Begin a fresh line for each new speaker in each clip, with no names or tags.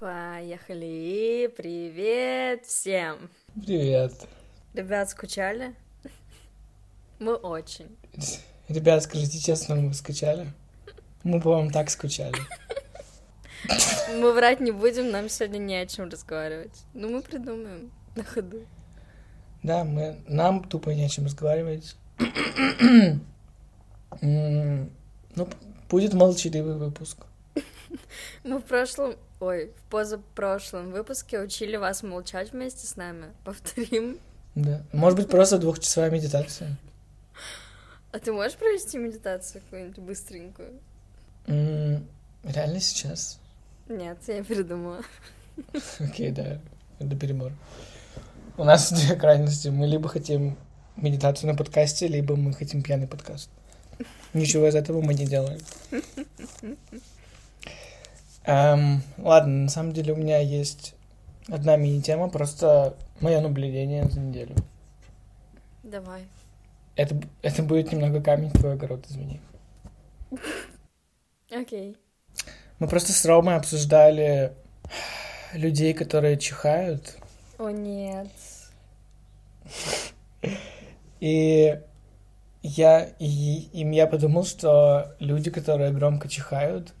Поехали! Привет всем!
Привет.
Ребят, скучали? Мы очень.
Ребят, скажите честно, мы скучали? Мы, по-моему, так скучали.
Мы врать не будем, нам сегодня не о чем разговаривать. Ну, мы придумаем на ходу.
Да, мы, нам тупо не о чем разговаривать. Ну, будет молчаливый выпуск.
Мы в прошлом, ой, в позапрошлом выпуске учили вас молчать вместе с нами. Повторим.
Да. Может быть, просто двухчасовая медитация.
А ты можешь провести медитацию какую-нибудь быстренькую?
Реально сейчас?
Нет, я передумала.
Окей, да, это перебор. У нас две крайности. Мы либо хотим медитацию на подкасте, либо мы хотим пьяный подкаст. Ничего из этого мы не делаем. Эм, ладно, на самом деле у меня есть одна мини-тема, просто мое наблюдение за неделю.
Давай.
Это, это будет немного камень в твой огород, извини.
Окей.
Мы просто с Ромой обсуждали людей, которые чихают.
О, нет.
И я, и, им я подумал, что люди, которые громко чихают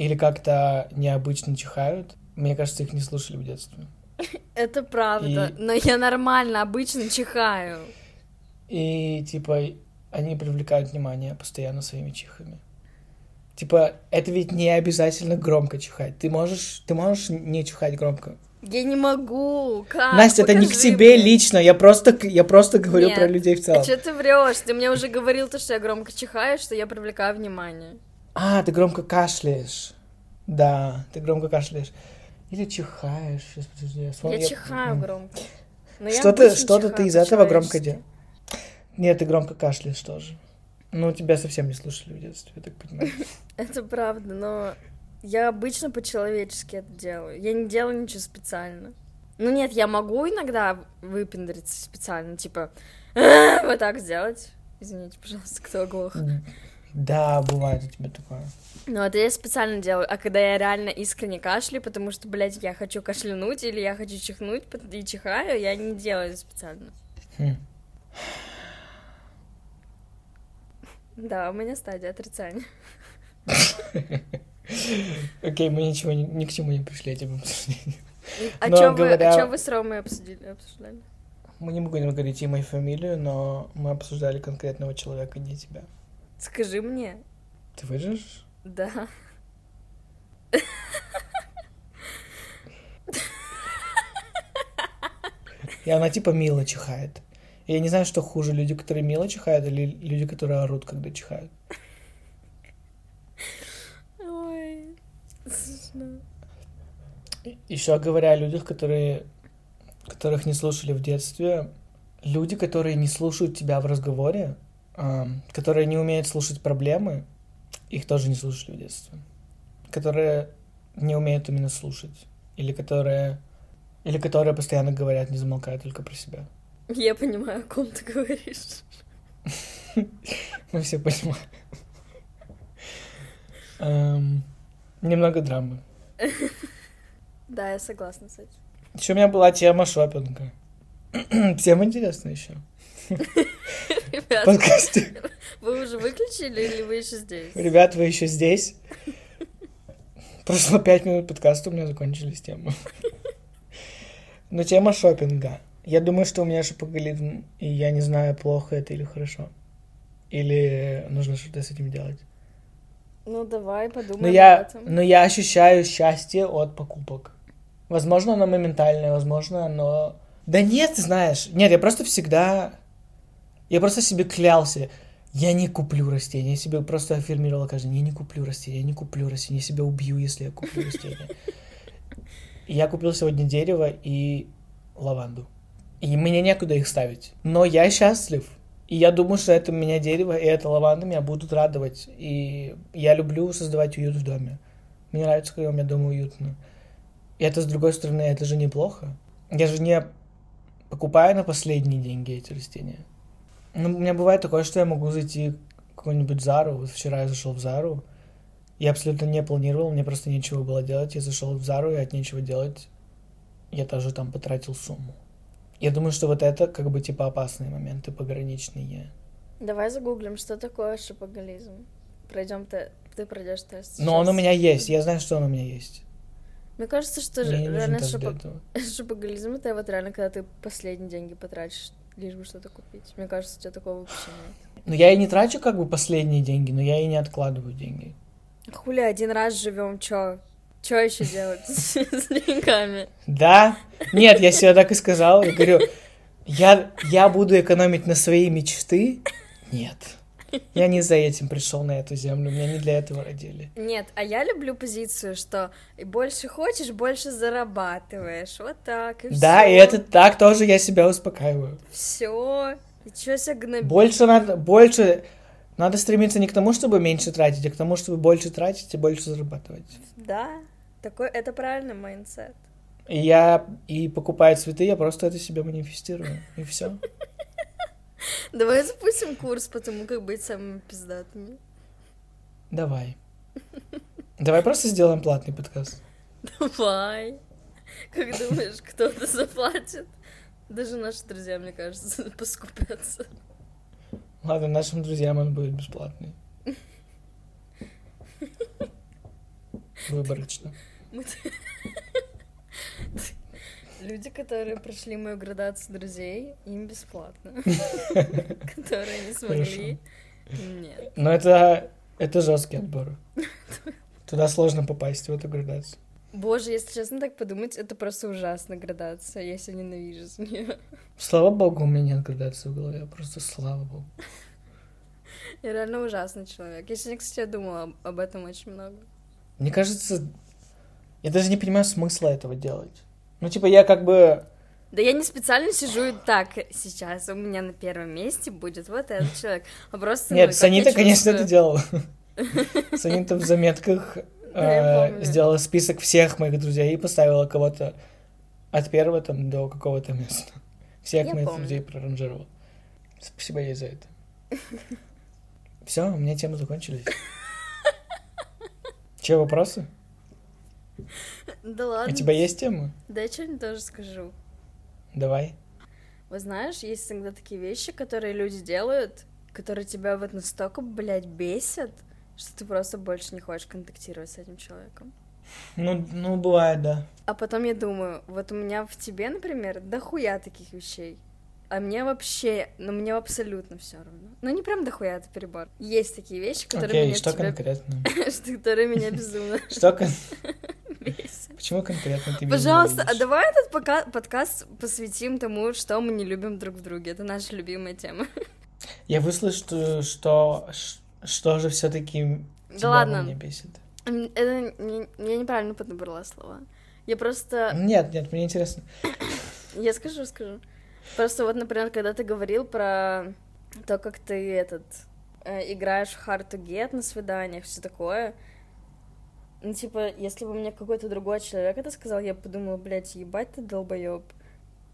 или как-то необычно чихают, мне кажется, их не слушали в детстве.
Это правда.
И-
Но я нормально, обычно чихаю.
И, типа, они привлекают внимание постоянно своими чихами. Типа, это ведь не обязательно громко чихать. Ты можешь, ты можешь не чихать громко.
Я не могу. Как?
Настя, это не к тебе
мне.
лично. Я просто, я просто говорю
Нет.
про людей в целом.
А что ты врешь? Ты мне уже говорил то, что я громко чихаю, что я привлекаю внимание.
А, ты громко кашляешь. Да, ты громко кашляешь. Или чихаешь. Сейчас, подожди, я вспомню.
Я чихаю громко. Но я
Что-то, что-то ты из этого громко делаешь. Нет, ты громко кашляешь тоже. Ну, тебя совсем не слушали в детстве, я так понимаю.
Это правда, но я обычно по-человечески это делаю. Я не делаю ничего специально. Ну нет, я могу иногда выпендриться специально, типа вот так сделать. Извините, пожалуйста, кто оглох.
Да, бывает у тебя такое.
Ну, это я специально делаю. А когда я реально искренне кашляю, потому что, блядь, я хочу кашлянуть или я хочу чихнуть и чихаю, я не делаю это специально.
Хм.
Да, у меня стадия отрицания.
Окей, мы ничего ни, к чему не пришли этим обсуждением. Но
чё вы, с Ромой обсудили, обсуждали?
Мы не будем говорить имя и фамилию, но мы обсуждали конкретного человека, не тебя.
Скажи мне.
Ты выживешь?
Да.
И она типа мило чихает. Я не знаю, что хуже, люди, которые мило чихают, или люди, которые орут, когда чихают.
Ой. смешно.
Еще говоря о людях, которые, которых не слушали в детстве, люди, которые не слушают тебя в разговоре, которые не умеют слушать проблемы, их тоже не слушали в детстве. Которые не умеют именно слушать. Или которые, или которые постоянно говорят, не замолкая только про себя.
Я понимаю, о ком ты говоришь.
Мы все понимаем. Немного драмы.
Да, я согласна с этим.
Еще у меня была тема шопинга. Всем интересно еще.
Ребят,
Подкасте.
вы уже выключили или вы еще здесь?
Ребят, вы еще здесь? Прошло пять минут подкаста, у меня закончились темы. Но тема шопинга. Я думаю, что у меня шопоголизм, и я не знаю, плохо это или хорошо. Или нужно что-то с этим делать.
Ну, давай подумаем
Но я,
об этом.
но я ощущаю счастье от покупок. Возможно, оно моментальное, возможно, оно... Да нет, знаешь, нет, я просто всегда... Я просто себе клялся, я не куплю растения. Я себе просто аффирмировал каждый день, я не куплю растения, я не куплю растения, я себя убью, если я куплю растения. Я купил сегодня дерево и лаванду. И мне некуда их ставить. Но я счастлив. И я думаю, что это меня дерево и это лаванда меня будут радовать. И я люблю создавать уют в доме. Мне нравится, когда у меня дома уютно. И это, с другой стороны, это же неплохо. Я же не покупаю на последние деньги эти растения. Ну, у меня бывает такое, что я могу зайти в какую-нибудь Зару. Вот вчера я зашел в Зару, Я абсолютно не планировал, мне просто нечего было делать. Я зашел в Зару, и от нечего делать я тоже там потратил сумму. Я думаю, что вот это как бы типа опасные моменты пограничные.
Давай загуглим, что такое шопоголизм. Пройдем ты, ты пройдешь тест.
Но он у меня есть, я знаю, что он у меня есть.
Мне кажется, что
Мне
реально шопо- шопоголизм это вот реально, когда ты последние деньги потратишь, лишь бы что-то купить. Мне кажется, у тебя такого вообще нет.
Ну, я и не трачу как бы последние деньги, но я и не откладываю деньги.
Хули, один раз живем, чё? Чё еще делать с с деньгами?
Да? Нет, я себе так и сказал. Я говорю, я, я буду экономить на свои мечты? Нет. Я не за этим пришел на эту землю, меня не для этого родили.
Нет, а я люблю позицию, что больше хочешь, больше зарабатываешь. Вот так, и
Да, и это так тоже я себя успокаиваю.
Все. И чё себя гнобить?
Больше надо, больше надо стремиться не к тому, чтобы меньше тратить, а к тому, чтобы больше тратить и больше зарабатывать.
Да, такой, это правильный mindset.
И я и покупая цветы, я просто это себе манифестирую. И все.
Давай запустим курс по тому, как быть самыми пиздатыми.
Давай. Давай просто сделаем платный подкаст.
Давай. Как думаешь, кто-то заплатит? Даже наши друзья, мне кажется, поскупятся.
Ладно, нашим друзьям он будет бесплатный. Выборочно.
Мы- Люди, которые прошли мою градацию друзей, им бесплатно. Которые не смогли, нет.
Но это, это жесткий отбор. Туда сложно попасть, в эту градацию.
Боже, если честно так подумать, это просто ужасная градация. Я себя ненавижу за нее.
Слава богу, у меня нет градации в голове, просто слава богу.
Я реально ужасный человек. Я сегодня, кстати, думала об этом очень много.
Мне кажется, я даже не понимаю смысла этого делать. Ну, типа, я как бы...
Да я не специально сижу и так сейчас. У меня на первом месте будет вот этот человек. А просто... ну,
Нет,
я
Санита, конечно, это делала. Санита в заметках э, сделала список всех моих друзей и поставила кого-то от первого там до какого-то места. Всех моих друзей проранжировала. Спасибо ей за это. Все, у меня темы закончились. Че, вопросы?
Да
У
ладно.
тебя есть темы?
Да я что-нибудь тоже скажу.
Давай.
Вы знаешь, есть иногда такие вещи, которые люди делают, которые тебя вот настолько, блядь, бесят, что ты просто больше не хочешь контактировать с этим человеком.
Ну, ну, бывает, да.
А потом я думаю, вот у меня в тебе, например, дохуя таких вещей. А мне вообще, ну мне абсолютно все равно. Ну не прям дохуя, это перебор. Есть такие вещи, которые
Окей,
меня
что
в тебе-
конкретно?
что- которые меня безумно
Что кон-
бесят.
Почему конкретно ты меня
Пожалуйста, а давай этот пока- подкаст посвятим тому, что мы не любим друг в друге. Это наша любимая тема.
Я выслушаю, что, ш- что же все-таки
Да ладно.
меня бесит.
Это не- я неправильно подобрала слова. Я просто...
Нет, нет, мне интересно.
Я скажу, скажу. Просто вот, например, когда ты говорил про то, как ты этот э, играешь в hard to get на свиданиях, все такое. Ну, типа, если бы мне какой-то другой человек это сказал, я бы подумала, блядь, ебать ты долбоеб.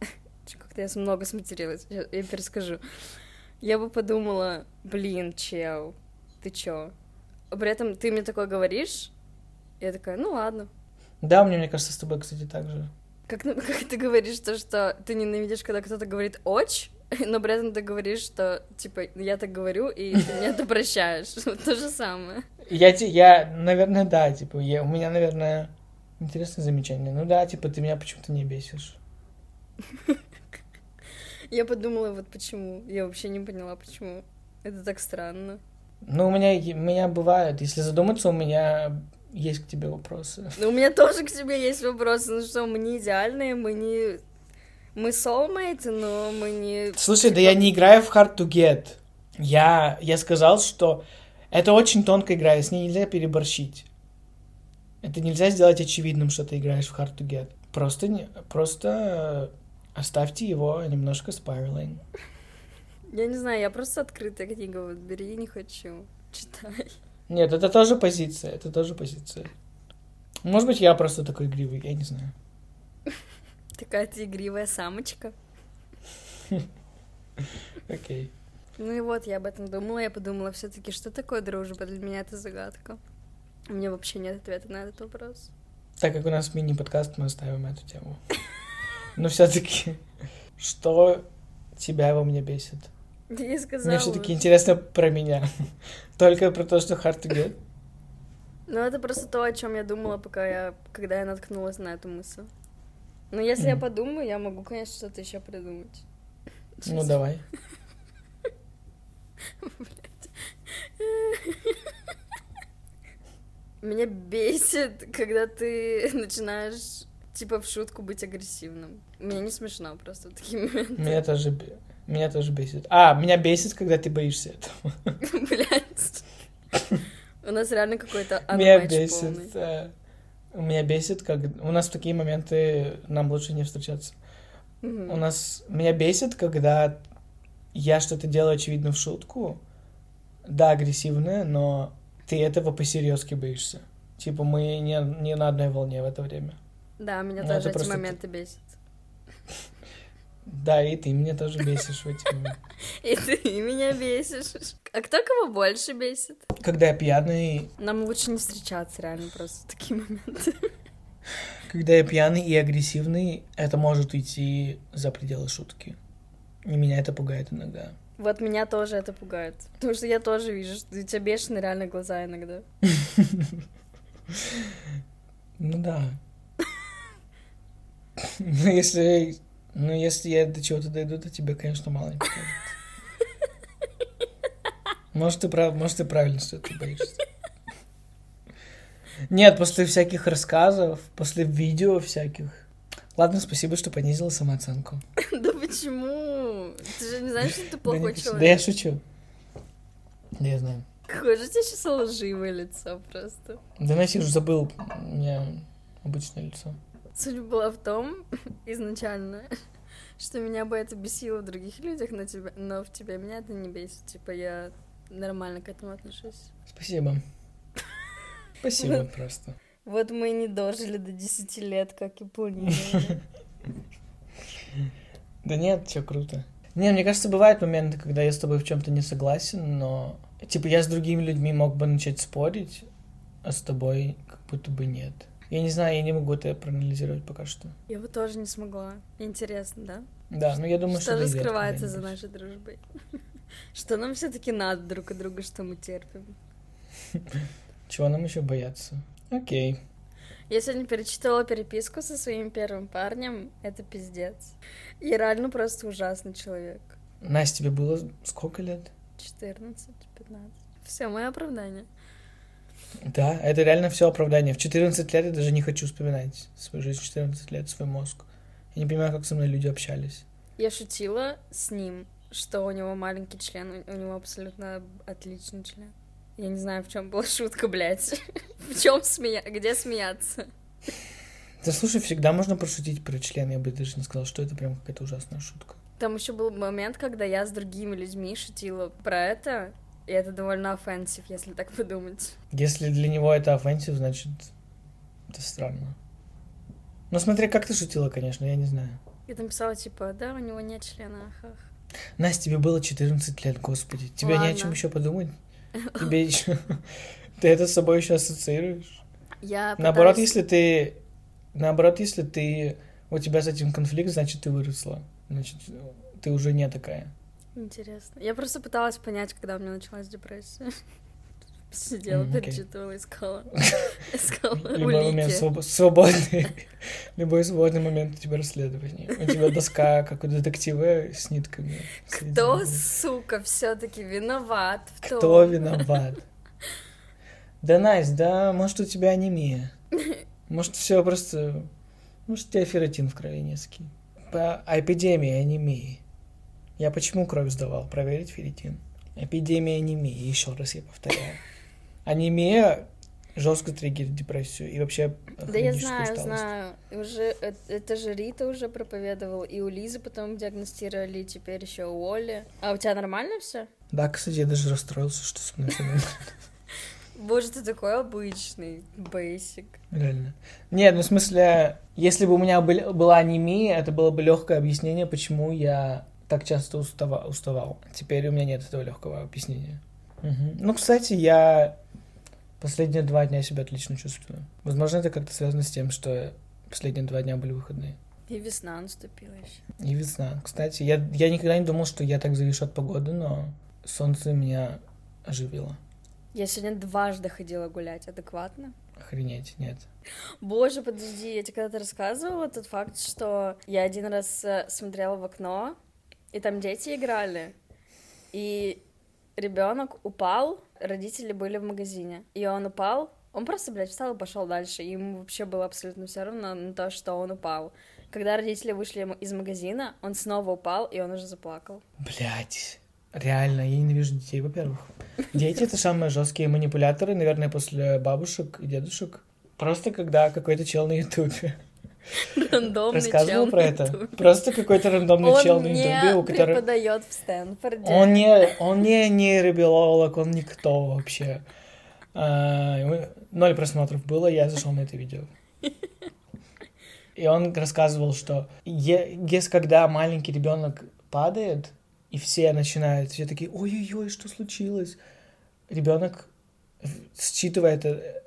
Как-то я много сматерилась. Я, перескажу. Я бы подумала, блин, чел, ты чё? А при этом ты мне такое говоришь, я такая, ну ладно.
Да, мне, мне кажется, с тобой, кстати, так же.
Как, ну, как ты говоришь то, что ты ненавидишь, когда кто-то говорит «оч», но при этом ты говоришь, что, типа, я так говорю, и ты мне это прощаешь. То же самое.
Я, я, наверное, да, типа, я, у меня, наверное, интересное замечание. Ну да, типа, ты меня почему-то не бесишь.
Я подумала, вот почему. Я вообще не поняла, почему. Это так странно.
Ну, у меня, у меня бывает, если задуматься, у меня есть к тебе вопросы.
Но у меня тоже к тебе есть вопросы. Ну что, мы не идеальные, мы не... Мы soulmate, но мы не...
Слушай, да я не играю в Hard to Get. Я, я сказал, что это очень тонкая игра, и с ней нельзя переборщить. Это нельзя сделать очевидным, что ты играешь в Hard to Get. Просто, не, просто э, оставьте его немножко спиралинг.
Я не знаю, я просто открытая книга, вот бери, не хочу. Читай.
Нет, это тоже позиция, это тоже позиция. Может быть, я просто такой игривый, я не знаю.
Такая ты игривая самочка.
Окей.
Ну и вот, я об этом думала, я подумала все таки что такое дружба? Для меня это загадка. У меня вообще нет ответа на этот вопрос.
Так как у нас мини-подкаст, мы оставим эту тему. Но все-таки, что тебя во мне бесит?
Я сказала.
Мне все-таки интересно про меня. Только про то, что hard to get.
Ну, это просто то, о чем я думала, пока я, когда я наткнулась на эту мысль. Но если я подумаю, я могу, конечно, что-то еще придумать.
Ну, давай.
Меня бесит, когда ты начинаешь, типа, в шутку быть агрессивным. Мне не смешно просто в такие моменты.
Меня тоже, меня тоже бесит. А, меня бесит, когда ты боишься этого.
Блять. У нас реально какой-то
Меня
unmatch полный.
Бесит. Меня бесит, как... У нас в такие моменты нам лучше не встречаться.
Мгм.
У нас... Меня бесит, когда я что-то делаю, очевидно, в шутку. Да, агрессивное, но ты этого посерьезки боишься. Типа мы не, не на одной волне в это время.
Да, меня
Ну,
тоже эти
просто
моменты бесят.
Да, и ты меня тоже бесишь в эти моменты.
И ты меня бесишь. А кто кого больше бесит?
Когда я пьяный,
Нам лучше не встречаться, реально, просто в такие моменты.
когда я пьяный и агрессивный, это может уйти за пределы шутки. И меня это пугает иногда.
Вот меня тоже это пугает. Потому что я тоже вижу, что у тебя бешеные реально глаза иногда.
Ну да. Ну если, ну если я до чего-то дойду, то тебе, конечно, мало не покажет. Может, ты прав, может, ты правильно, что ты боишься. Нет, после всяких рассказов, после видео всяких. Ладно, спасибо, что понизила самооценку.
Да почему? Ты же не знаешь, что ты плохой человек.
Да я шучу. Да я знаю.
Какое же у тебя сейчас лживое лицо просто.
Да Настя уже забыл у меня обычное лицо.
Суть была в том, изначально, что меня бы это бесило в других людях, но, тебя, но в тебе меня это не бесит. Типа я нормально к этому отношусь.
Спасибо. Спасибо просто.
Вот мы и не дожили до 10 лет, как и планировали.
Да нет, все круто. Не, мне кажется, бывают моменты, когда я с тобой в чем-то не согласен, но типа я с другими людьми мог бы начать спорить, а с тобой как будто бы нет. Я не знаю, я не могу это проанализировать пока что.
Я бы тоже не смогла. Интересно, да?
Да, но я думаю, что
что же скрывается за нашей дружбой? Что нам все-таки надо друг от друга, что мы терпим?
Чего нам еще бояться? Окей.
Я сегодня перечитала переписку со своим первым парнем. Это пиздец. Я реально просто ужасный человек.
Настя, тебе было сколько лет?
14, 15. Все, мое оправдание.
Да, это реально все оправдание. В 14 лет я даже не хочу вспоминать свою жизнь в 14 лет, свой мозг. Я не понимаю, как со мной люди общались.
Я шутила с ним, что у него маленький член, у него абсолютно отличный член. Я не знаю, в чем была шутка, блядь. В чем смея... Где смеяться?
Да слушай, всегда можно пошутить про член. Я бы даже не сказал, что это прям какая-то ужасная шутка.
Там еще был момент, когда я с другими людьми шутила про это, и это довольно offensive, если так подумать.
Если для него это offensive, значит, это странно. Ну, смотри, как ты шутила, конечно, я не знаю.
Я там писала, типа, да, у него нет члена, ахах.
Настя, тебе было 14 лет, господи. Тебе не о чем
Ладно.
еще подумать? Тебе еще... Ты это с собой еще ассоциируешь?
Я
Наоборот, если ты... Наоборот, если ты... У тебя с этим конфликт, значит, ты выросла. Значит, ты уже не такая.
Интересно. Я просто пыталась понять, когда у меня началась депрессия. Сидела,
М, окей.
перечитывала, искала. Искала
Любой момент
улики.
своб- свободный. Любой свободный момент у тебя расследование. У тебя доска, как у детектива, с нитками.
Кто, сука, все-таки виноват в том?
Кто виноват? Да, Настя, да, может, у тебя анемия. Может, все просто... Может, у тебя ферритин в крови низкий. По эпидемии анемии. Я почему кровь сдавал? Проверить ферритин. Эпидемия анемии, еще раз я повторяю. Анемия жестко триггерит депрессию и вообще
Да я знаю,
усталость.
знаю. Уже э- это же Рита уже проповедовал, и у Лизы потом диагностировали, и теперь еще у Оли. А у тебя нормально все?
Да, кстати, я даже расстроился, что со мной всё нормально.
Боже, ты такой обычный, бейсик.
Реально. Нет, ну в смысле, если бы у меня был- была анемия, это было бы легкое объяснение, почему я так часто устава- уставал. Теперь у меня нет этого легкого объяснения. Мгм. Ну, кстати, я Последние два дня себя отлично чувствую. Возможно, это как-то связано с тем, что последние два дня были выходные.
И весна наступила еще.
И весна. Кстати, я, я никогда не думал, что я так завишу от погоды, но солнце меня оживило.
Я сегодня дважды ходила гулять, адекватно?
Охренеть, нет.
Боже, подожди, я тебе когда-то рассказывала тот факт, что я один раз э, смотрела в окно, и там дети играли, и ребенок упал, родители были в магазине, и он упал, он просто, блядь, встал и пошел дальше, и ему вообще было абсолютно все равно на то, что он упал. Когда родители вышли из магазина, он снова упал, и он уже заплакал.
Блять. Реально, я ненавижу детей, во-первых. Дети — это самые жесткие манипуляторы, наверное, после бабушек и дедушек. Просто когда какой-то чел на ютубе
Рандомный
рассказывал
чел
про это. Просто какой-то рандомный
Он
чел на ютубе, у которого...
преподает в Стэнфорде.
Он не, он не нейробиолог, он никто вообще. А, Ноль просмотров было, я зашел на это видео. И он рассказывал, что если когда маленький ребенок падает, и все начинают, все такие, ой-ой-ой, что случилось? Ребенок считывает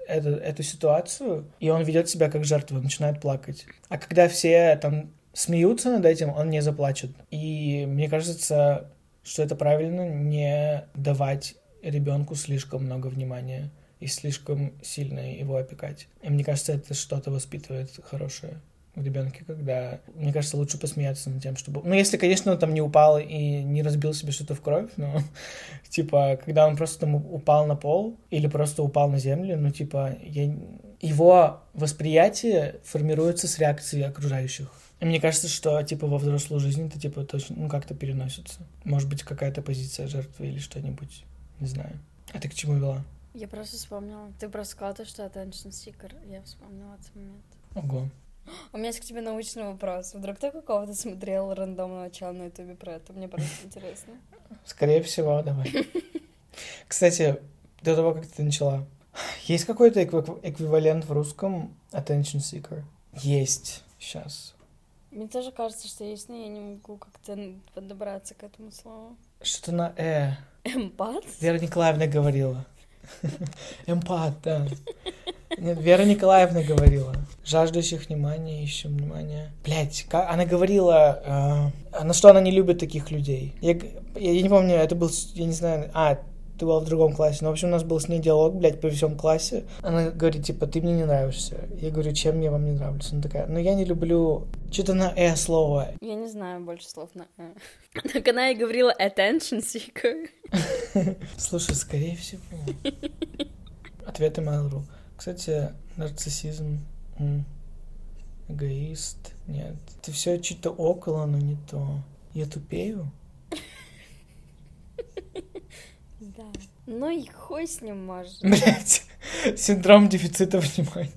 э- это- эту ситуацию, и он ведет себя как жертва, начинает плакать. А когда все там смеются над этим, он не заплачет. И мне кажется, что это правильно не давать ребенку слишком много внимания и слишком сильно его опекать. И мне кажется, это что-то воспитывает хорошее в ребенке, когда, мне кажется, лучше посмеяться над тем, чтобы... Ну, если, конечно, он там не упал и не разбил себе что-то в кровь, но, типа, когда он просто там упал на пол или просто упал на землю, ну, типа, я... его восприятие формируется с реакции окружающих. И мне кажется, что, типа, во взрослую жизнь это, типа, точно, ну, как-то переносится. Может быть, какая-то позиция жертвы или что-нибудь. Не знаю. А ты к чему вела?
Я просто вспомнила. Ты просто сказала, то, что attention seeker. Я вспомнила этот момент.
Ого.
У меня есть к тебе научный вопрос. Вдруг ты какого-то смотрел рандомного чела на ютубе про это? Мне просто интересно.
Скорее всего, давай. Кстати, до того, как ты начала, есть какой-то экви- эквивалент в русском attention seeker? Есть. Сейчас.
Мне тоже кажется, что есть, но я не могу как-то подобраться к этому слову.
Что-то на «э».
Эмпат?
Вера Николаевна говорила. Эмпат, да. Нет, Вера Николаевна говорила. Жаждущих внимания, ищем внимания. Блять, она говорила, э, на что она не любит таких людей. Я, я, я не помню, это был, я не знаю, а, ты была в другом классе. Но, в общем, у нас был с ней диалог, блядь, по всем классе. Она говорит, типа, ты мне не нравишься. Я говорю, чем я вам не нравлюсь? Она такая, ну, я не люблю что-то на «э» слово.
Я не знаю больше слов на «э». Так она и говорила attention seeker.
Слушай, скорее всего. Ответы Mail.ru. Кстати, нарциссизм, эгоист, нет. Это все что-то около, но не то. Я тупею?
Да. Ну и хуй с ним может.
Блять, синдром дефицита внимания.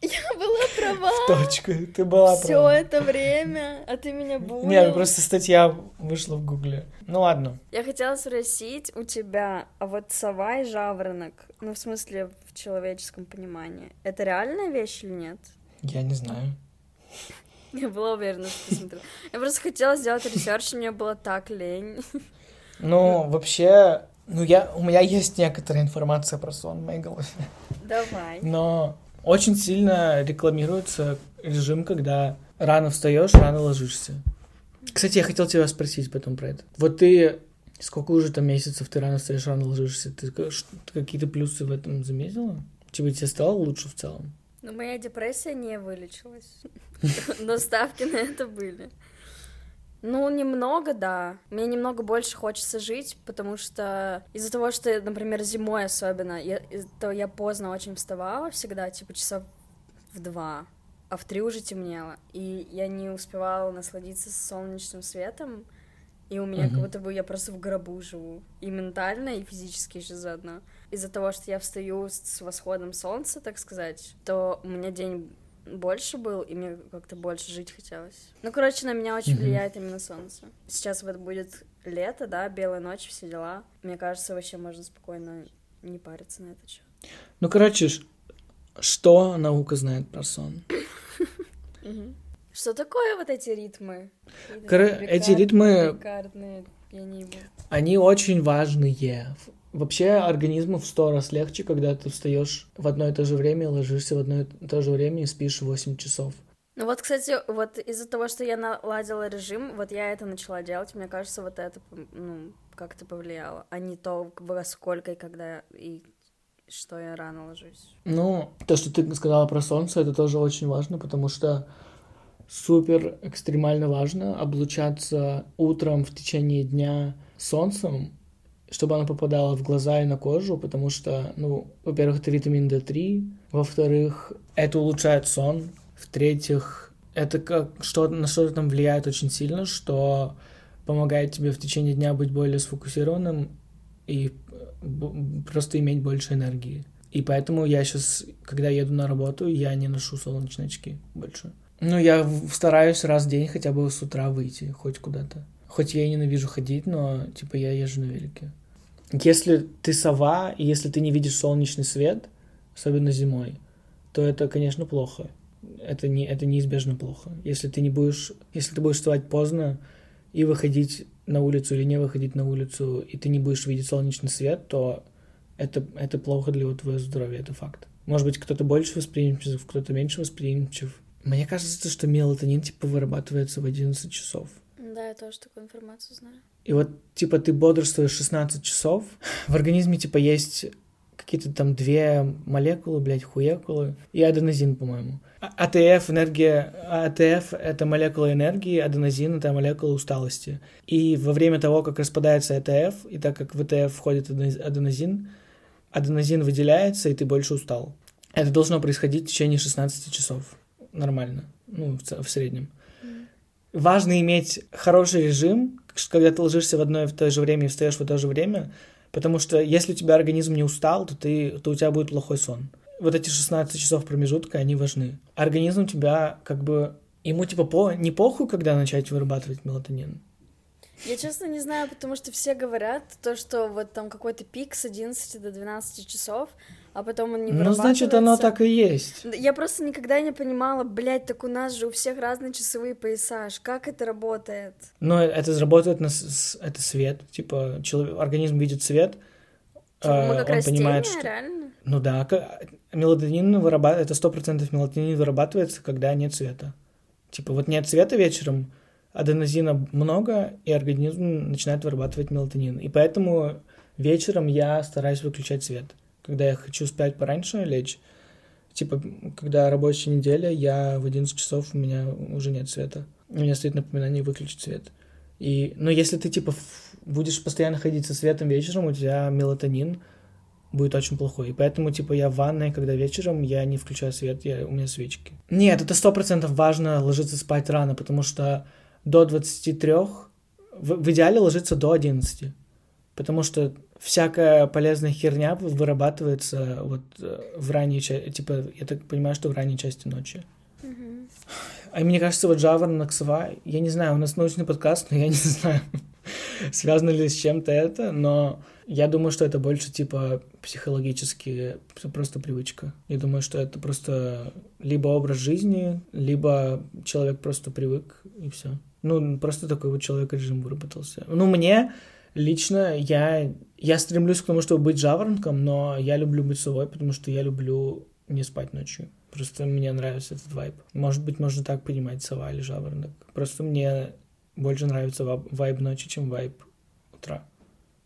Я была права.
В точку. Ты была
Все
права.
это время, а ты меня булил.
Не, просто статья вышла в гугле. Ну ладно.
Я хотела спросить у тебя, а вот сова и жаворонок, ну, в смысле, в человеческом понимании, это реальная вещь или нет?
Я не знаю.
Я была уверена, что ты смотрела. Я просто хотела сделать research, и мне было так лень.
Ну, вообще, ну я, у меня есть некоторая информация про сон в моей голове.
Давай.
Но очень сильно рекламируется режим, когда рано встаешь, рано ложишься. Кстати, я хотел тебя спросить потом про это. Вот ты сколько уже там месяцев ты рано встаешь, рано ложишься? Ты, какие-то плюсы в этом заметила? Типа тебе стало лучше в целом?
Но моя депрессия не вылечилась. Но ставки на это были. Ну, немного, да. Мне немного больше хочется жить, потому что из-за того, что, например, зимой особенно, я, то я поздно очень вставала всегда, типа часов в два, а в три уже темнело. И я не успевала насладиться солнечным светом, и у меня
Мгм.
как будто бы я просто в гробу живу. И ментально, и физически еще заодно. Из-за того, что я встаю с- восходом солнца, так сказать, то у меня день больше был, и мне как-то больше жить хотелось. Ну, короче, на меня очень
Мгм.
влияет именно солнце. Сейчас вот будет лето, да, белая ночь, все дела. Мне кажется, вообще можно спокойно не париться на этот счет.
Ну, короче, что наука знает про сон?
Что такое вот эти ритмы?
Эти ритмы-. Они очень важные Вообще организму в сто раз легче, когда ты встаешь в одно и то же время, ложишься в одно и то же время и спишь 8 часов.
Ну вот, кстати, вот из-за того, что я наладила режим, вот я это начала делать, мне кажется, вот это, ну, как-то повлияло, а не то, во сколько и когда, и что я рано ложусь.
Ну, то, что ты сказала про солнце, это тоже очень важно, потому что супер экстремально важно облучаться утром в течение дня солнцем, чтобы оно попадало в глаза и на кожу, потому что, ну, во-первых, это витамин D3, во-вторых, это улучшает сон, в-третьих, это как что на что-то там влияет очень сильно, что помогает тебе в течение дня быть более сфокусированным и просто иметь больше энергии. И поэтому я сейчас, когда еду на работу, я не ношу солнечные очки больше. Ну, я стараюсь раз в день хотя бы с утра выйти, хоть куда-то. Хоть я и ненавижу ходить, но, типа, я езжу на велике. Если ты сова, и если ты не видишь солнечный свет, особенно зимой, то это, конечно, плохо это, не, это неизбежно плохо. Если ты не будешь, если ты будешь вставать поздно и выходить на улицу или не выходить на улицу, и ты не будешь видеть солнечный свет, то это, это плохо для твоего здоровья, это факт. Может быть, кто-то больше восприимчив, кто-то меньше восприимчив. Мне кажется, что мелатонин, типа, вырабатывается в 11 часов.
Да, я тоже такую информацию знаю.
И вот, типа, ты бодрствуешь 16 часов, в организме, типа, есть какие-то там две молекулы, блядь, хуекулы, и аденозин, по-моему. АТФ энергия, АТФ это молекула энергии, аденозин это молекула усталости. И во время того, как распадается АТФ, и так как в АТФ входит аденозин, аденозин выделяется, и ты больше устал. Это должно происходить в течение 16 часов. Нормально. Ну, в, в среднем. Mm. Важно иметь хороший режим, когда ты ложишься в одно и в то же время и встаешь в то же время, потому что если у тебя организм не устал, то, ты, то у тебя будет плохой сон вот эти 16 часов промежутка, они важны. Организм у тебя как бы... Ему типа по... не похуй, когда начать вырабатывать мелатонин.
Я честно не знаю, потому что все говорят то, что вот там какой-то пик с 11 до 12 часов, а потом он не
Ну, значит, оно так и есть.
Я просто никогда не понимала, блядь, так у нас же у всех разные часовые пояса, как это работает?
Ну, это работает на... Это свет, типа, человек, организм видит свет,
Типа, мы как он растения, понимает, что... реально?
Ну да, мелатонин вырабатывается, это сто процентов мелатонин вырабатывается, когда нет света. Типа вот нет света вечером, аденозина много, и организм начинает вырабатывать мелатонин. И поэтому вечером я стараюсь выключать свет. Когда я хочу спать пораньше лечь, типа, когда рабочая неделя, я в 11 часов у меня уже нет света. У меня стоит напоминание выключить свет. И, но если ты, типа, будешь постоянно ходить со светом вечером, у тебя мелатонин будет очень плохой. И поэтому, типа, я в ванной, когда вечером, я не включаю свет, я, у меня свечки. Нет, это сто процентов важно ложиться спать рано, потому что до 23, в, в идеале ложиться до 11, потому что всякая полезная херня вырабатывается вот э, в ранней части, типа, я так понимаю, что в ранней части ночи. Mm-hmm. А мне кажется, вот жаворонок, сова, я не знаю, у нас научный подкаст, но я не знаю, связано ли с чем-то это, но я думаю, что это больше типа психологически, просто привычка. Я думаю, что это просто либо образ жизни, либо человек просто привык, и все. Ну, просто такой вот человек режим выработался. Ну, мне лично, я, я стремлюсь к тому, чтобы быть жаворонком, но я люблю быть совой, потому что я люблю не спать ночью. Просто мне нравится этот вайб. Может быть, можно так понимать, сова или жаворонок. Просто мне больше нравится вайб ночи, чем вайб утра.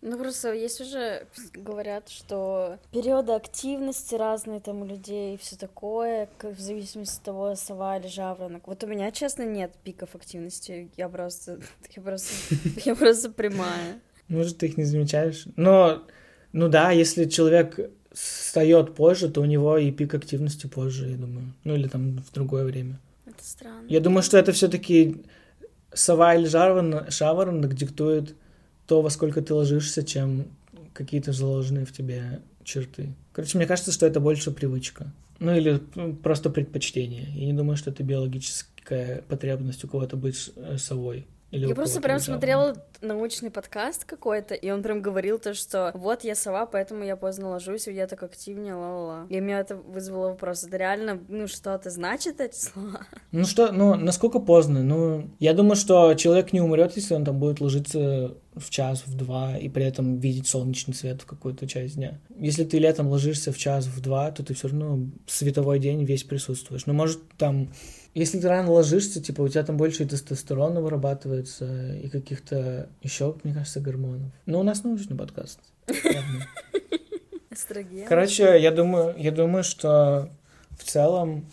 Ну, просто есть уже, говорят, что периоды активности разные там у людей и все такое, как в зависимости от того, сова или жаворонок. Вот у меня, честно, нет пиков активности. Я просто, я просто, я просто прямая.
Может, ты их не замечаешь? Но, ну да, если человек встает позже, то у него и пик активности позже, я думаю. Ну или там в другое время.
Это странно.
Я думаю, что это все-таки сова или жаворонок диктует то, во сколько ты ложишься, чем какие-то заложенные в тебе черты. Короче, мне кажется, что это больше привычка. Ну или ну, просто предпочтение. Я не думаю, что это биологическая потребность у кого-то быть э, совой. Или
я просто прям смотрела научный подкаст какой-то, и он прям говорил то, что вот я сова, поэтому я поздно ложусь, и я так активнее, ла-ла-ла. И меня это вызвало вопрос, это реально, ну, что это значит, эти слова?
Ну что, ну, насколько поздно? Ну, я думаю, что человек не умрет, если он там будет ложиться в час, в два, и при этом видеть солнечный свет в какую-то часть дня. Если ты летом ложишься в час, в два, то ты все равно световой день весь присутствуешь. Но может там, если ты рано ложишься, типа у тебя там больше и тестостерона вырабатывается, и каких-то еще, мне кажется, гормонов. Но у нас научный подкаст.
Эстроген.
Короче, я думаю, я думаю, что в целом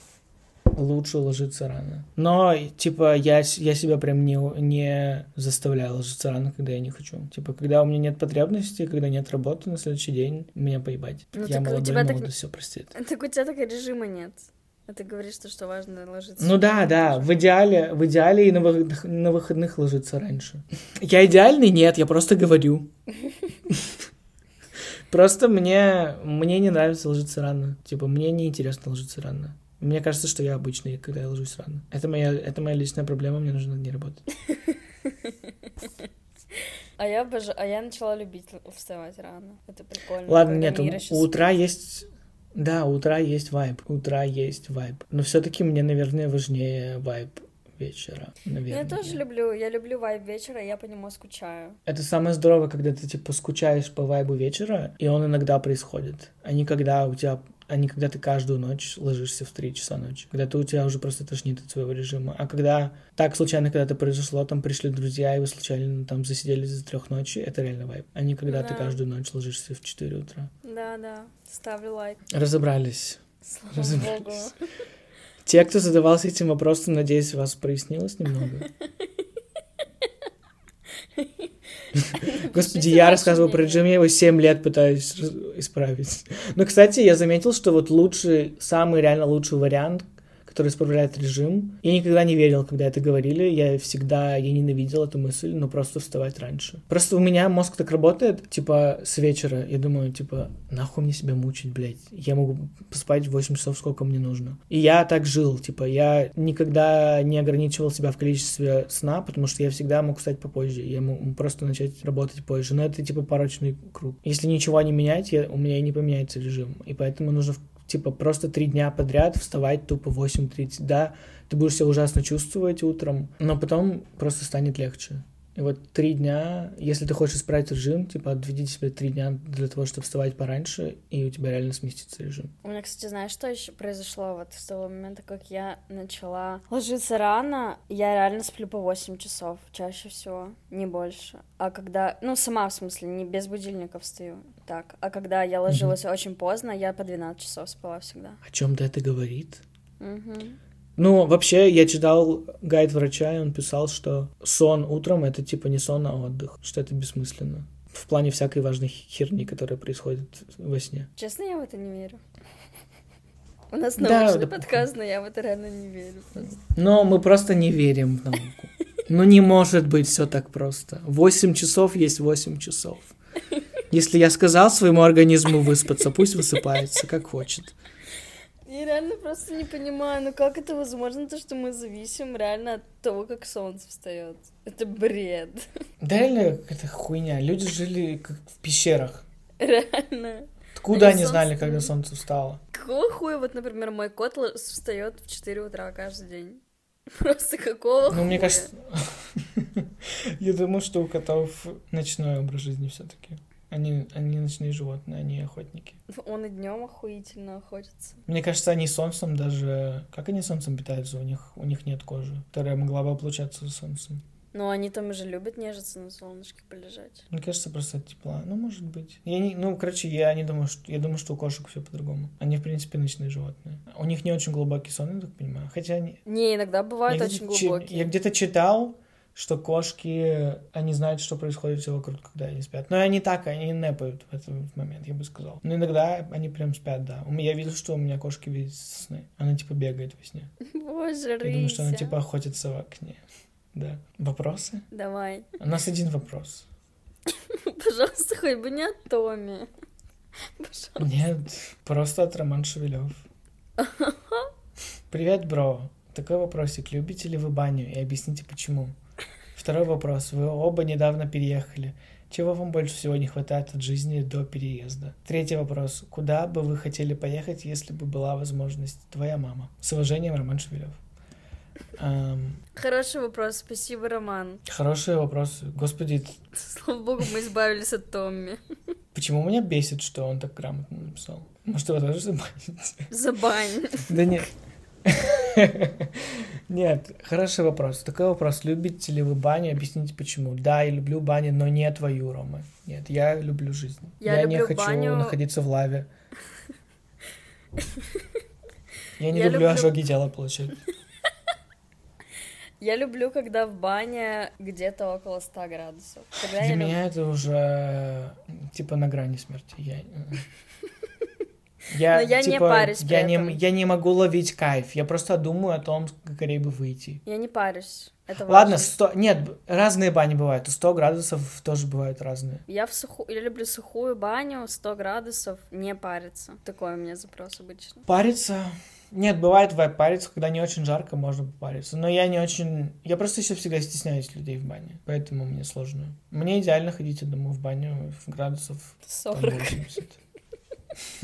лучше ложиться рано. Но, типа, я, я себя прям не, не заставляю ложиться рано, когда я не хочу. Типа, когда у меня нет потребности, когда нет работы на следующий день, меня поебать.
Ну,
я
так у
молодой,
тебя так-
все простит.
Так у тебя так режима нет. А ты говоришь, что, что важно ложиться.
Ну да, да, в идеале, в идеале и на выходных, на выходных ложиться раньше. Я идеальный? Нет, я просто говорю. Просто мне, мне не нравится ложиться рано. Типа, мне не интересно ложиться рано. Мне кажется, что я обычный, когда я ложусь рано. Это моя, это моя личная проблема, мне нужно над ней работать.
А я обожаю, а я начала любить вставать рано. Это прикольно.
Ладно, нет, у утра есть... Да, утра есть вайб. Утра есть вайб. Но все-таки мне, наверное, важнее вайб вечера.
Ну,
Наверное.
я тоже люблю, я люблю вайб вечера, я по нему скучаю.
Это самое здоровое, когда ты, типа, скучаешь по вайбу вечера, и он иногда происходит. А не когда у тебя... А не когда ты каждую ночь ложишься в 3 часа ночи. Когда ты, у тебя уже просто тошнит от своего режима. А когда так случайно когда-то произошло, там пришли друзья, и вы случайно там засиделись за трех ночи, это реально вайб. А не когда ты
Да.
каждую ночь ложишься в 4 утра.
Да, да, ставлю лайк.
Разобрались.
Слава
Разобрались.
богу.
Те, кто задавался этим вопросом, надеюсь, у вас прояснилось немного. Господи, я рассказывал про режим, я его 7 лет пытаюсь исправить. Но, кстати, я заметил, что вот лучший, самый реально лучший вариант, который исправляет режим, я никогда не верил, когда это говорили, я всегда, я ненавидел эту мысль, но просто вставать раньше. Просто у меня мозг так работает, типа, с вечера, я думаю, типа, нахуй мне себя мучить, блядь, я могу поспать 8 часов, сколько мне нужно. И я так жил, типа, я никогда не ограничивал себя в количестве сна, потому что я всегда мог встать попозже, я мог просто начать работать позже, но это, типа, порочный круг. Если ничего не менять, я- у меня и не поменяется режим, и поэтому нужно типа просто три дня подряд вставать тупо в 8.30. Да, ты будешь себя ужасно чувствовать утром, но потом просто станет легче. И вот три дня, если ты хочешь исправить режим, типа отведи себе три дня для того, чтобы вставать пораньше, и у тебя реально сместится режим.
У меня, кстати, знаешь, что еще произошло вот с того момента, как я начала ложиться рано, я реально сплю по 8 часов, чаще всего, не больше. А когда, ну, сама в смысле, не без будильника встаю, так. А когда я ложилась очень поздно, я по 12 часов спала всегда.
О чем-то это говорит?
Мгм.
Ну, вообще, я читал гайд врача, и он писал, что сон утром — это типа не сон, а отдых, что это бессмысленно. В плане всякой важной херни, которая происходит во сне.
Честно, я в это не верю. У нас научный
да.
подкаст, но я в это реально не верю. просто.
Но мы просто не верим в науку. Ну не может быть все так просто. 8 часов есть 8 часов. Если я сказал своему организму выспаться, пусть высыпается, как хочет.
Я реально просто не понимаю, ну как это возможно, то, что мы зависим реально от того, как солнце встает. Это бред.
Да реально какая-то хуйня. Люди жили как в пещерах.
Реально.
Откуда
Они
они знали,
солнце-
когда солнце встало?
Какого хуя, вот, например, мой кот встает в 4 утра каждый день? Просто какого
Ну, мне
хуя?
кажется... Я думаю, что у котов ночной образ жизни все таки Они, они ночные животные, они охотники.
Он и днем охуительно охотится.
Мне кажется, они солнцем даже... Как они солнцем питаются? У них, у них нет кожи, которая могла бы облучаться солнцем.
Но они там же любят нежиться на солнышке полежать.
Мне кажется, просто от тепла. Ну, может быть. Я не, ну, короче, я не думаю, что я думаю, что у кошек все по-другому. Они, в принципе, ночные животные. У них не очень глубокий сон, я так понимаю. Хотя они.
Не, иногда бывают
я
очень глубокие.
Я где-то читал, что кошки, они знают, что происходит все вокруг, когда они спят. Но они так, они не нэпают в этот момент, я бы сказал. Но иногда они прям спят, да. Я видел, что у меня кошки видят сны. Она типа бегает во сне.
Боже,
Я думаю, что она типа охотится в окне. Да. Вопросы?
Давай.
У нас один вопрос.
Пожалуйста, хоть бы не от Томи. Пожалуйста.
Нет, просто от Роман Шевелев. Привет, бро. Такой вопросик. Любите ли вы баню? И объясните, почему. Второй вопрос. Вы оба недавно переехали. Чего вам больше всего не хватает от жизни до переезда? Третий вопрос. Куда бы вы хотели поехать, если бы была возможность? Твоя мама. С уважением, Роман Шевелев. Ам,
Хороший вопрос, спасибо, Роман.
Хорошие вопросы. Господи,
Слава богу, мы избавились от Томми.
почему меня бесит, что он так грамотно написал? Может, его тоже забанить?
Забань.
Да нет. Нет, хороший вопрос. Такой вопрос. Любите ли вы баню? Объясните, почему. Да, я люблю баню, но не твою, Рома. Нет, я люблю жизнь.
Я
не
люблю
хочу
баню-
находиться в лаве. Я не
Я
люблю
люблю-
ожоги тела получать.
Я люблю, когда в бане где-то около 100 градусов. Тогда
Для
я
меня это уже типа на грани смерти. Я, я,
Но я не
типа,
парюсь при
я не,
этом.
я не могу ловить кайф. Я просто думаю о том, скорее бы выйти.
Я не парюсь. Это
Ладно,
важно.
100... нет, разные бани бывают. 100 градусов тоже бывают разные.
Я в суху... я люблю сухую баню, 100 градусов, не париться. Такой у меня запрос обычно.
Париться... Нет, бывает бывает париться, когда не очень жарко, можно попариться. Но я не очень... Я просто еще всегда стесняюсь людей в бане, поэтому мне сложно. Мне идеально ходить одному в баню в градусов там,
40.
80.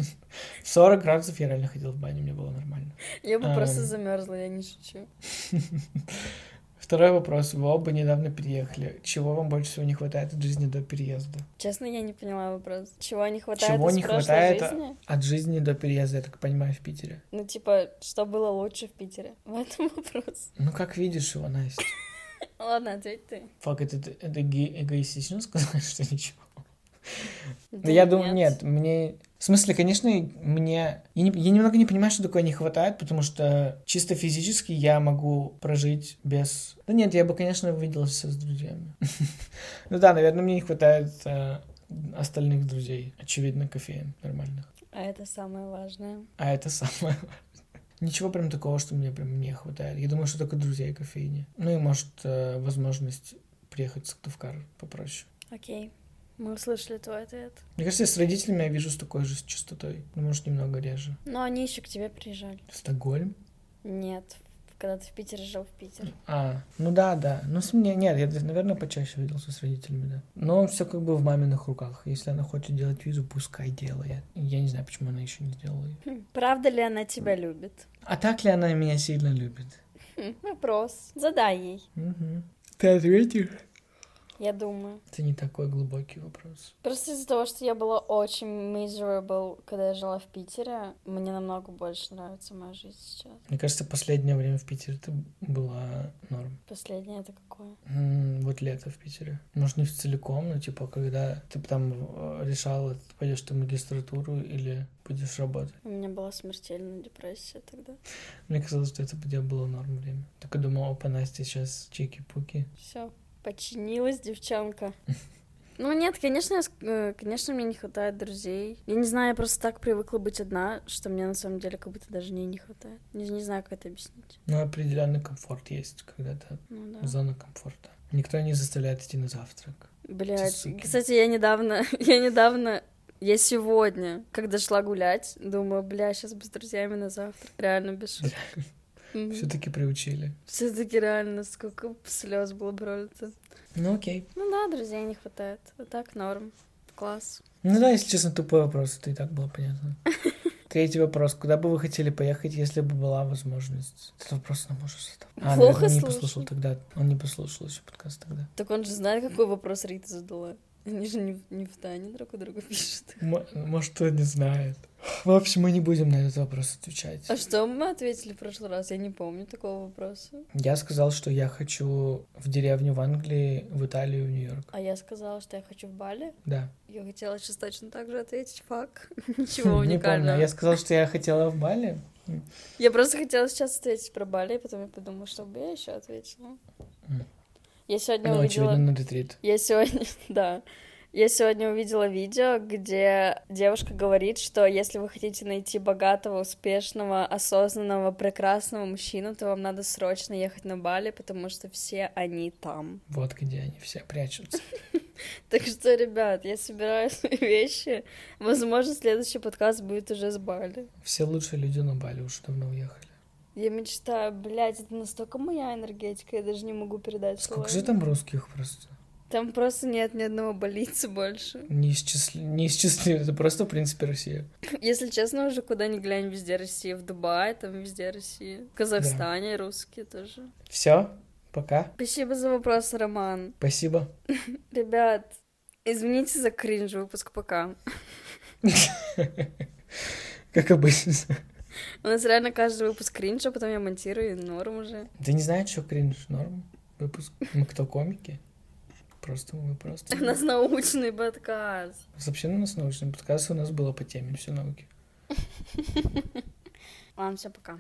40 градусов я реально ходил в баню, мне было нормально.
Я бы
Ам.
просто замерзла, я не шучу.
Второй вопрос. Вы оба недавно переехали. Чего вам больше всего не хватает от жизни до переезда?
Честно, я не поняла вопрос. Чего не хватает
Чего
из
не хватает а-
жизни?
от жизни до переезда, я так понимаю, в Питере?
Ну, типа, что было лучше в Питере? В этом вопрос.
Ну, как видишь его, Настя?
Ладно, ответь ты.
Фак, это, это эго- эгоистично сказать, что ничего.
Да
Да я думаю, нет, мне... В смысле, конечно, мне... Я, не- я немного не понимаю, что такое не хватает, потому что чисто физически я могу прожить без... Да нет, я бы, конечно, увиделся с друзьями. Ну да, наверное, мне не хватает э, остальных друзей. Очевидно, кофеин нормальных.
А это самое важное.
А это самое важное. Ничего прям такого, что мне прям не хватает. Я думаю, что только друзей кофейни. Ну и, может, э, возможность приехать в Сыктывкар попроще.
Окей. Мы услышали твой ответ.
Мне кажется, с родителями я вижу с такой же частотой. Ну, может, немного реже.
Но они еще к тебе приезжали.
Стокгольм?
Нет, когда ты в Питере жил в Питере.
А, ну да, да. Ну, с мне, нет, я, наверное, почаще виделся с родителями, да. Но все как бы в маминых руках. Если она хочет делать визу, пускай делает. Я не знаю, почему она еще не сделала ее.
Хм, Правда ли она тебя любит?
А так ли она меня сильно любит?
Хм, Вопрос. Задай ей.
Мгм. Ты ответишь?
Я думаю.
Это не такой глубокий вопрос.
Просто из-за того, что я была очень miserable, когда я жила в Питере, мне намного больше нравится моя жизнь сейчас.
Мне кажется, последнее время в Питере это была норм.
Последнее это какое?
М, Вот лето в Питере. Может, не в целиком, но типа, когда ты там э, решала, пойдешь ты в магистратуру или будешь работать.
У меня была смертельная депрессия тогда.
Мне казалось, что это было норм время. Только думал, опа, Настя сейчас чики-пуки.
Все, починилась девчонка. Ну нет, конечно, я э, конечно, мне не хватает друзей. Я не знаю, я просто так привыкла быть одна, что мне на самом деле как будто даже не, не хватает. Не, не знаю, как это объяснить.
Но определенный комфорт есть, когда-то
Ну да.
зона комфорта. Никто не заставляет идти на завтрак.
Блять. Кстати, я недавно, я недавно, я сегодня, когда шла гулять, думаю, бля, сейчас бы с друзьями на завтрак. Реально без шуток.
Все-таки приучили.
Все-таки реально сколько слез было пролито.
Ну окей.
Ну да, друзей не хватает. А так норм. Класс.
Ну да, если честно, тупой вопрос, это и так было понятно. Третий вопрос. Куда бы вы хотели поехать, если бы была возможность? Этот вопрос нам уже задал. А,
Плохо
наверное, не
слушал.
послушал тогда. Он не послушал еще подкаст тогда.
Так он же знает, какой вопрос Рита задала. Они же не, в- не в тайне друг у друга пишут.
М- может, он не знает. В общем, мы не будем на этот вопрос отвечать.
А что мы ответили в прошлый раз? Я не помню такого вопроса.
Я сказал, что я хочу в деревню в Англии, в Италию, в Нью-Йорк.
А я сказала, что я хочу в Бали.
Да.
Я хотела сейчас точно так же ответить. Фак. Ничего
Не помню.
уникального.
Я сказал, что я хотела в Бали.
Я просто хотела сейчас ответить про Бали, и потом я подумала, что бы я еще ответила. Я сегодня
Ну,
увидела...
очевидно, на ретрит.
Я сегодня, да. Я сегодня увидела видео, где девушка говорит, что если вы хотите найти богатого, успешного, осознанного, прекрасного мужчину, то вам надо срочно ехать на Бали, потому что все они там.
Вот где они все прячутся.
Так что, ребят, я собираю свои вещи. Возможно, следующий подкаст будет уже с Бали.
Все лучшие люди на Бали уже давно уехали.
Я мечтаю, блядь, это настолько моя энергетика, я даже не могу передать
Сколько
словами.
же там русских просто?
Там просто нет ни одного больницы больше.
Неисчисли... Неисчислимо. Это просто, в принципе, Россия.
Если честно, уже куда ни глянь, везде Россия. В Дубае, там везде Россия. В Казахстане русские тоже.
Все, пока.
Спасибо за вопрос, Роман.
Спасибо.
Ребят, извините за кринж выпуск пока.
Как обычно.
У нас реально каждый выпуск кринж, а потом я монтирую, и норм уже.
Ты не знаешь, что кринж норм? Выпуск. Мы кто, комики? Просто мы просто...
У нас научный подкаст.
Вообще у нас научный подкаст у нас было по теме все науки.
Ладно, все, пока.